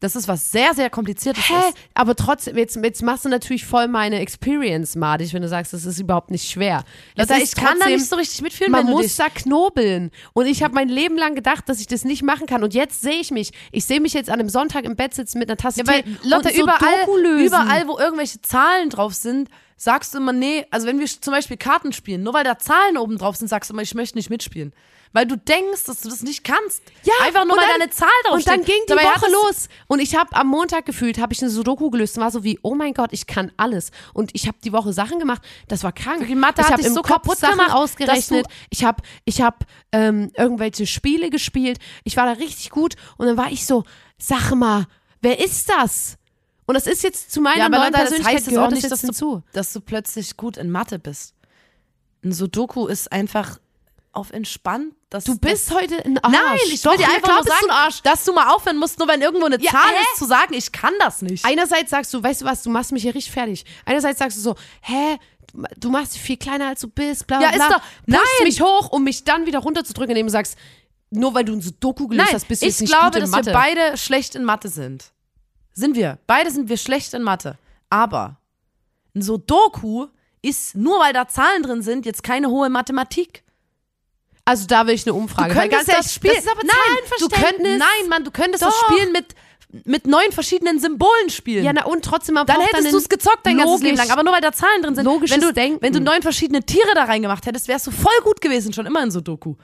dass es was sehr, sehr kompliziertes Hä? ist. Aber trotzdem, jetzt, jetzt machst du natürlich voll meine Experience madig, wenn du sagst, das ist überhaupt nicht schwer. Leute, ist ich kann da trotzdem- nicht so richtig mitfühlen, Man wenn du muss da knobeln. Und ich habe mein Leben lang gedacht, dass ich das nicht machen kann. Und jetzt sehe ich mich. Ich sehe mich jetzt an einem Sonntag im Bett sitzen mit einer Tasse Ja, weil Lotte, so überall, überall, wo irgendwelche Zahlen drauf sind, sagst du immer, nee, also wenn wir zum Beispiel Karten spielen, nur weil da Zahlen oben drauf sind, sagst du immer, ich möchte nicht mitspielen. Weil du denkst, dass du das nicht kannst. Ja, Einfach nur, weil dann- deine Zahl drauf Und dann ging die Dabei Woche los. Und ich habe am Montag gefühlt, habe ich eine Sudoku gelöst und war so wie, oh mein Gott, ich kann alles. Und ich habe die Woche Sachen gemacht, das war krank. Wirklich, Mathe ich habe im so Kopf kaputt Sachen gemacht, ausgerechnet. du- Ich habe ich hab, ähm, irgendwelche Spiele gespielt. Ich war da richtig gut. Und dann war ich so, sag mal, wer ist das? Und das ist jetzt zu meiner Ja, aber neuen Leute, das Persönlichkeit heißt jetzt gehört auch das nicht, jetzt dass du, hinzu. dass du plötzlich gut in Mathe bist. Ein Sudoku ist einfach auf entspannt. Dass, Du bist heute ein Arsch. Nein, ich will Doch, dir einfach nur sagen, dass du mal aufhören musst, nur wenn irgendwo eine Ja, Zahl hä? ist, zu sagen, ich kann das nicht. Einerseits sagst du, weißt du was, du machst mich hier richtig fertig. Einerseits sagst du so, hä, du machst dich viel kleiner als du bist, bla bla Ja, ist bla. doch- nein. mich hoch, um mich dann wieder runterzudrücken, indem du sagst, nur weil du ein Sudoku gelöst hast, bist du ich jetzt nicht glaube, gut in dass Mathe. wir beide schlecht in Mathe sind. Sind wir. Beide sind wir schlecht in Mathe. Aber ein Sudoku ist, nur weil da Zahlen drin sind, jetzt keine hohe Mathematik. Also da will ich eine Umfrage. Du könntest das Spiel. Das ist aber nein, du könnt, nein, Mann, du könntest das Doch. Spielen mit, mit neun verschiedenen Symbolen spielen. Ja, na und trotzdem, man dann hättest du es gezockt dein ganzes Leben logisch- lang. Aber nur weil da Zahlen drin sind. logisches wenn du, Denken. Wenn du neun verschiedene Tiere da reingemacht hättest, wärst du voll gut gewesen, schon immer in Sudoku.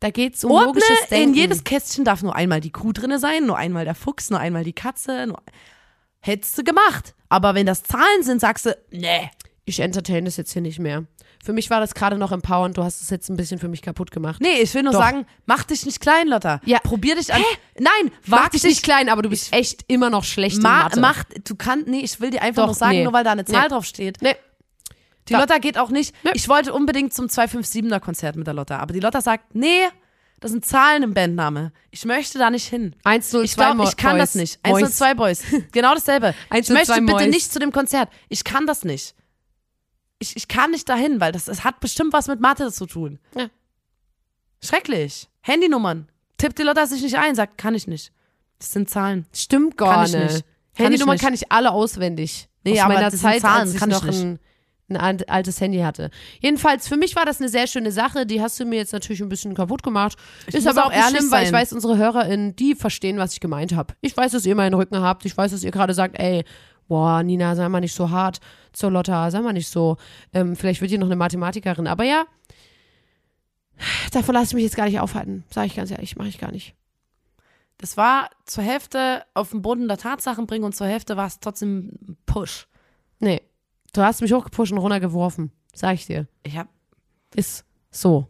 Da geht's um Ordne, logisches Denken. in jedes Kästchen darf nur einmal die Kuh drinne sein, nur einmal der Fuchs, nur einmal die Katze. Nur Hättest du gemacht. Aber wenn das Zahlen sind, sagst du, nee. Ich entertain das jetzt hier nicht mehr. Für mich war das gerade noch empowernd, du hast es jetzt ein bisschen für mich kaputt gemacht. Nee, ich will nur Doch. sagen, mach dich nicht klein, Lotta. Ja. Probier dich an. Nein, Ich mag wag dich nicht klein, aber du bist echt immer noch schlecht in Ma Mathe. mach, du kannst, nee, ich will dir einfach Doch, nur sagen, nee. nur weil da eine Zahl Nee. drauf steht. Nee. Die Ja. Lotta geht auch nicht. Nee. Ich wollte unbedingt zum 257er Konzert mit der Lotta, aber die Lotta sagt, nee, das sind Zahlen im Bandname. Ich möchte da nicht hin. 102 Ich glaube, ich kann Boys. das nicht. Mois. 102 Boys. Genau dasselbe. Ich 102 möchte bitte Mois. nicht zu dem Konzert. Ich kann das nicht. Ich, ich kann nicht dahin, weil das, das hat bestimmt was mit Mathe zu tun. Ja. Schrecklich. Handynummern. Tippt die Lotta sich nicht ein, sagt, kann ich nicht. Das sind Zahlen. Stimmt gar Kann ich nicht. Handynummern ich kann ich alle auswendig. Nee, Aus aber meiner das sind Zeit, Zahlen, als ich kann ich noch nicht. ein, ein alt- altes Handy hatte. Jedenfalls, für mich war das eine sehr schöne Sache. Die hast du mir jetzt natürlich ein bisschen kaputt gemacht. ist muss aber auch auch ehrlich schlimm, weil ich weiß, unsere HörerInnen, die verstehen, was ich gemeint habe. Ich weiß, dass ihr meinen Rücken habt. Ich weiß, dass ihr gerade sagt, ey, boah, Nina, sei mal nicht so hart zur Lotta, sei mal nicht so. Ähm, vielleicht wird ihr noch eine Mathematikerin. Aber ja, davon lasse ich mich jetzt gar nicht aufhalten. Sage ich ganz ehrlich, mache ich gar nicht. Das war zur Hälfte auf den Boden der Tatsachen bringen und zur Hälfte war es trotzdem ein Push. Nee. Du hast mich hochgepusht und runtergeworfen. Sag ich dir. Ich hab, Ist so.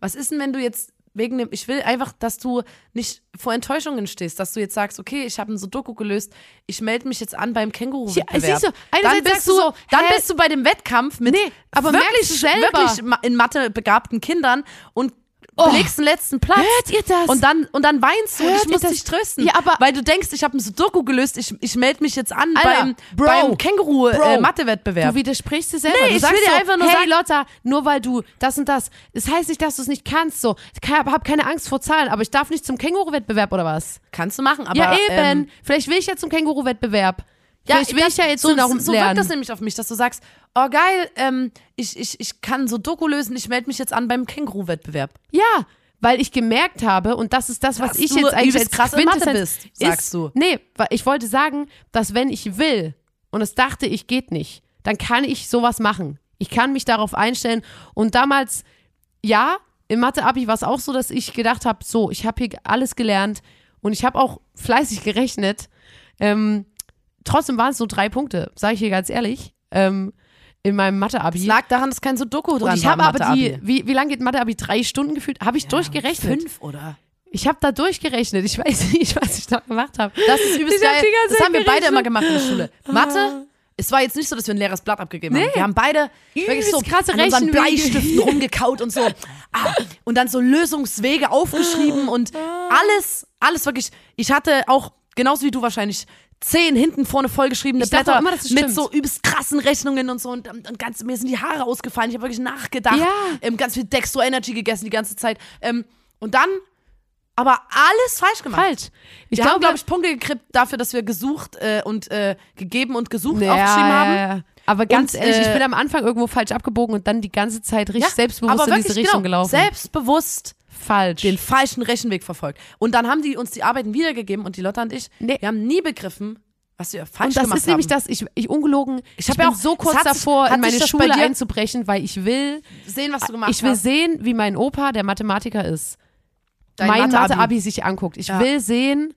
was ist denn, wenn du jetzt wegen dem, ich will einfach, dass du nicht vor Enttäuschungen stehst, dass du jetzt sagst, okay, ich habe ein Sudoku gelöst, ich melde mich jetzt an beim Känguru-Wettbewerb. Ja, siehst du, dann bist du so, dann hä? bist du bei dem Wettkampf mit Nee, aber wirklich, selber. wirklich in Mathe begabten Kindern und Oh. belegst den letzten Platz. Hört ihr das? Und dann, und dann weinst du und Hört ich ihr muss das? dich trösten. Ja, aber- weil du denkst, ich habe ein Sudoku gelöst, ich, ich melde mich jetzt an Alter, beim, Bro, beim Känguru-Mathe-Wettbewerb. Du widersprichst dir selber. Nee, du ich sagst will dir so, einfach nur hey sagen- Lotta, nur weil du das und das. Das heißt nicht, dass du es nicht kannst. So, ich hab, hab keine Angst vor Zahlen, aber ich darf nicht zum Känguru-Wettbewerb oder was? Kannst du machen, aber ja, eben. Ähm, Vielleicht will ich ja zum Känguru-Wettbewerb. Vielleicht will das- ich ja jetzt so, noch so lernen. wirkt das nämlich auf mich, dass du sagst, oh geil, ähm, ich, ich, ich kann so Doku lösen, ich melde mich jetzt an beim Känguru-Wettbewerb. Ja, weil ich gemerkt habe, und das ist das, was Dass ich jetzt eigentlich als krass in Mathe Quintessenz bist, sagst du. Nee, weil ich wollte sagen, dass wenn ich will und es dachte, ich geht nicht, dann kann ich sowas machen. Ich kann mich darauf einstellen. Und damals, ja, im Mathe-Abi war es auch so, dass ich gedacht habe, so, ich habe hier alles gelernt und ich habe auch fleißig gerechnet. Ähm, trotzdem waren es so drei Punkte, sage ich hier ganz ehrlich, ähm, in meinem Mathe-Abi. Es lag daran, dass kein Sudoku dran Und ich habe aber die, wie, wie lange geht Mathe-Abi? Drei Stunden gefühlt? Habe ich durchgerechnet. Fünf, oder? Ich habe da durchgerechnet. Ich weiß nicht, was ich da gemacht habe. Das ist übelst Ich hab geil. ganze Das haben wir beide immer gemacht in der Schule. Mathe, es war jetzt nicht so, dass wir ein leeres Blatt abgegeben haben. Wir haben beide wirklich so krasse an unseren. Bleistiften rumgekaut und so. Ah, und dann so Lösungswege aufgeschrieben und alles, alles wirklich. Ich hatte auch, genauso wie du wahrscheinlich, zehn hinten vorne vollgeschriebene dachte Blätter auch immer, dass es mit stimmt. so übelst krassen Rechnungen und so. Und, und ganz, mir sind die Haare ausgefallen. Ich habe wirklich nachgedacht. Ja. Ähm, ganz viel Dextro Energy gegessen die ganze Zeit. Ähm, und dann aber alles falsch gemacht. Falsch. Ich Wir haben, glaube, ich, Punkte gekriegt dafür, dass wir gesucht äh, und äh, gegeben und gesucht ja, aufgeschrieben haben. Ja. Aber ganz Und, ehrlich, ich äh, bin am Anfang irgendwo falsch abgebogen und dann die ganze Zeit richtig selbstbewusst in diese Richtung genau, gelaufen. Selbstbewusst falsch. den falschen Rechenweg verfolgt. Und dann haben die uns die Arbeiten wiedergegeben und die Lotta und ich, Nee. wir haben nie begriffen, Was ja falsch Und das gemacht ist nämlich haben. das, ich, ich ungelogen, ich, hab bin ja auch- so kurz sich- davor, hat in meine sich Schule einzubrechen, weil ich will, sehen, was du gemacht ich will hast. sehen, wie mein Opa, der Mathematiker ist, Dein mein. Mathe-Abi sich anguckt. Ich Ja. will sehen,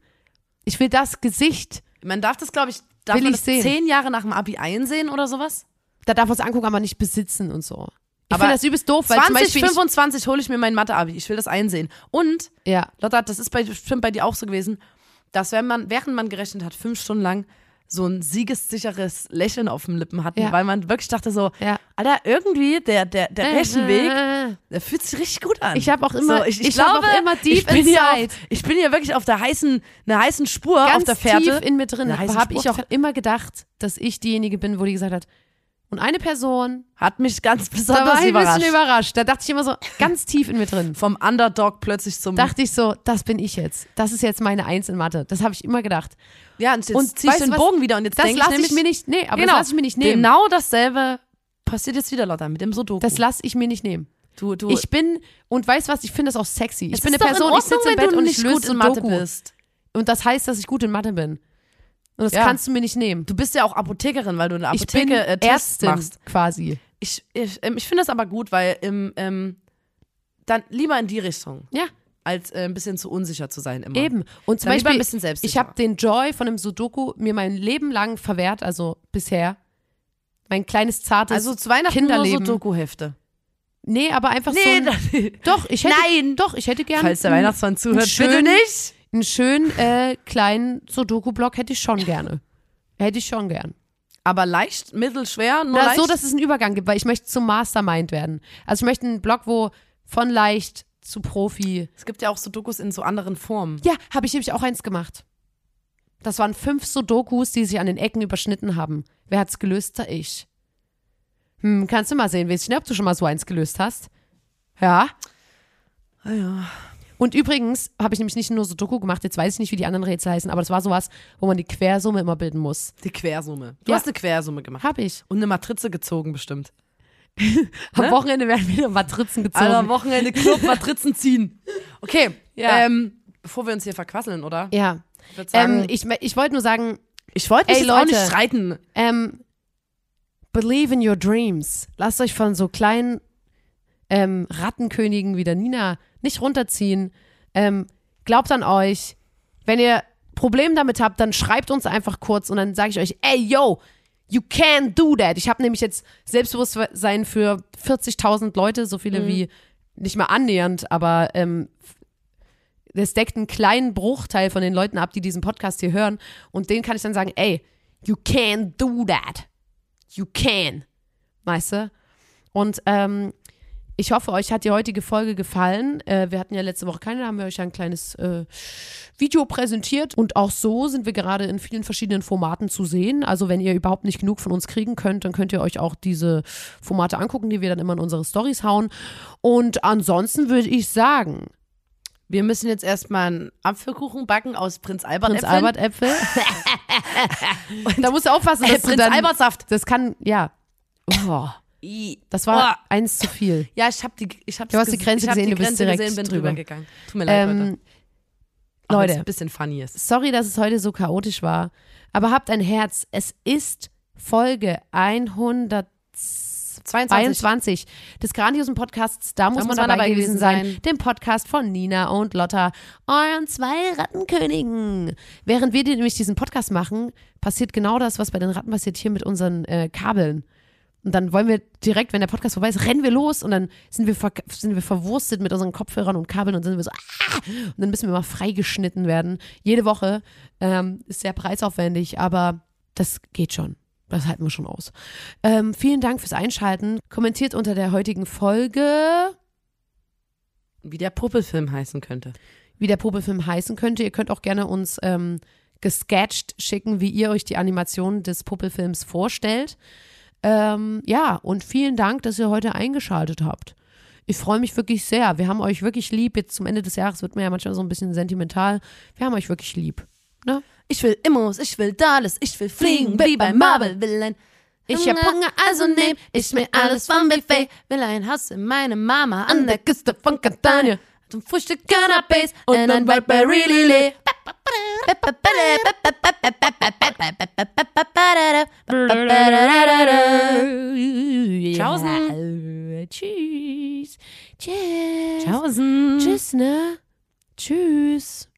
ich will das Gesicht, Man darf das, glaube ich, darf Will man ich das sehen. zehn Jahre nach dem Abi einsehen oder sowas? da darf man es angucken, aber nicht besitzen und so. Ich finde das übelst doof, weil zum 20, Beispiel, ich, 25 hole ich mir mein Mathe-Abi. Ich will das einsehen. Und, ja, Lotta, das ist bei, bestimmt bei dir auch so gewesen, dass wenn man, während man gerechnet hat, fünf Stunden lang so ein siegessicheres Lächeln auf den Lippen hatten, Ja. weil man wirklich dachte so, ja. Alter, irgendwie der, der, der Rechenweg, Äh, der fühlt sich richtig gut an. Ich habe auch immer, so, ich, ich, ich, glaube, auch immer deep ich bin, hier auf, inside, ich bin hier wirklich auf der heißen, einer heißen Spur auf ganz der Fährte. tief in mir drin, habe ich auch immer gedacht, dass ich diejenige bin, wo die gesagt hat, und eine Person, Hat mich ganz da besonders war ich ein überrascht. bisschen überrascht. Da dachte ich immer so, ganz tief in mir drin. Vom Underdog plötzlich zum. Dachte ich so, das bin ich jetzt. Das ist jetzt meine Eins in Mathe. Das habe ich immer gedacht. ja, und jetzt und zieh ich weißt den du was? Bogen wieder und jetzt Das denke ich lasse nämlich, ich mir nicht, nee, aber genau, das lasse ich mir nicht nehmen. Genau dasselbe passiert jetzt wieder, Lotta, mit dem Sudoku. Das lasse ich mir nicht nehmen. du, du, Ich bin, und weißt was, ich finde das auch sexy. Ich bin eine Person, in ich sitze Ordnung, im Bett du und ich löse gut in Mathe bist. Und das heißt, dass ich gut in Mathe bin. Und das Ja. kannst du mir nicht nehmen. Du bist ja auch Apothekerin, weil du in der Ich bin Apotheke äh, Tests Ärztin machst. quasi. Ich, ich, ähm, ich finde das aber gut, weil im, ähm, dann lieber in die Richtung, Ja, als äh, ein bisschen zu unsicher zu sein immer. eben. Und zum Dann Beispiel, ein bisschen selbstsicher. ich habe den Joy von einem Sudoku mir mein Leben lang verwehrt, also bisher. Mein kleines, zartes also zu Weihnachten nur Kinderleben. Sudoku-Hefte. Nee, aber einfach so Nee, ein, dann- Doch, ich hätte, Nein. doch, ich hätte gern falls der Weihnachtsmann zuhört, schön- bitte nicht. Einen schönen äh, kleinen Sudoku-Block hätte ich schon gerne. Hätte ich schon gern. Aber leicht, mittelschwer, nur Oder leicht. so, dass es einen Übergang gibt, weil ich möchte zum Mastermind werden. Also ich möchte einen Blog, wo von leicht zu Profi. es gibt ja auch Sudokus in so anderen Formen. Ja, habe ich nämlich auch eins gemacht. Das waren fünf Sudokus, die sich an den Ecken überschnitten haben. Wer hat's gelöst? Da ich. Hm, kannst du mal sehen, weiß ich nicht, ob du schon mal so eins gelöst hast. Ja. Ah ja. Und übrigens habe ich nämlich nicht nur Sudoku gemacht, jetzt weiß ich nicht, wie die anderen Rätsel heißen, aber das war sowas, wo man die Quersumme immer bilden muss. Die Quersumme. Du Ja. hast eine Quersumme gemacht. Hab ich. Und eine Matrize gezogen bestimmt. Am Ne? Wochenende werden wieder Matrizen gezogen. Alter, Wochenende Club Matrizen ziehen. Okay, Ja. ähm, bevor wir uns hier verquasseln, oder? ja. Ich Ähm, ich ich wollte nur sagen, ich wollte mich ey, jetzt auch nicht Leute. streiten. ähm, believe in your dreams. Lasst euch von so kleinen ähm, Rattenkönigen wie der Nina nicht runterziehen. Ähm, glaubt an euch. Wenn ihr Probleme damit habt, dann schreibt uns einfach kurz und dann sage ich euch, ey, yo, you can do that. Ich habe nämlich jetzt Selbstbewusstsein für 40.000 Leute, so viele wie nicht mal annähernd, aber ähm, das deckt einen kleinen Bruchteil von den Leuten ab, die diesen Podcast hier hören. Und denen kann ich dann sagen, ey, you can do that. You can. Weißt du? Und ähm, ich hoffe, euch hat die heutige Folge gefallen. Äh, wir hatten ja letzte Woche keine, da haben wir euch ja ein kleines äh, Video präsentiert. Und auch so sind wir gerade in vielen verschiedenen Formaten zu sehen. Also wenn ihr überhaupt nicht genug von uns kriegen könnt, dann könnt ihr euch auch diese Formate angucken, die wir dann immer in unsere Stories hauen. Und ansonsten würde ich sagen, Wir müssen jetzt erstmal einen Apfelkuchen backen aus Prinz Albert Prinz Äpfeln. Albert Äpfel. da musst du aufpassen, Äh, dass du Prinz Albert Saft. Das kann, ja. Oh, I. das war Oh. eins zu viel. Ja, ich habe die, ich hab Du hast die Grenze gesehen, die du bist direkt gesehen, bin drüber. drüber gegangen. Tut mir leid, Leute. Ähm, wenn's Leute. ein bisschen funny ist. sorry, dass es heute so chaotisch war, aber habt ein Herz. Es ist Folge 122 22. des grandiosen Podcasts. Da muss, muss man, dabei gewesen sein. sein. Dem Podcast von Nina und Lotta, euren zwei Rattenkönigen. Während wir nämlich diesen Podcast machen, passiert genau das, was bei den Ratten passiert hier mit unseren äh, Kabeln. Und dann wollen wir direkt, wenn der Podcast vorbei ist, rennen wir los und dann sind wir, sind wir verwurstet mit unseren Kopfhörern und Kabeln und sind wir so, ah! und dann müssen wir mal freigeschnitten werden. Jede Woche ähm, ist sehr preisaufwendig, aber das geht schon. Das halten wir schon aus. Ähm, vielen Dank fürs Einschalten. Kommentiert unter der heutigen Folge, Wie der Puppelfilm heißen könnte. wie der Popelfilm heißen könnte. Ihr könnt auch gerne uns ähm, gesketcht schicken, wie ihr euch die Animation des Puppelfilms vorstellt. Ähm, ja, und vielen Dank, dass ihr heute eingeschaltet habt. Ich freue mich wirklich sehr. Wir haben euch wirklich lieb. Jetzt zum Ende des Jahres wird man ja manchmal so ein bisschen sentimental. Wir haben euch wirklich lieb. Ne? Ich will Immos, ich will Dallas, ich will fliegen, wie bei Marvel, will ein Ich hab Hunger, also nehm ich mir alles vom Buffet. Will ein Haus in meine Mama an der Küste von Catania. Zum Frühstück Cannabis Und Tschaußen. Tschüss. Tschüss. Tschaußen. Tschüss, ne? Tschüss.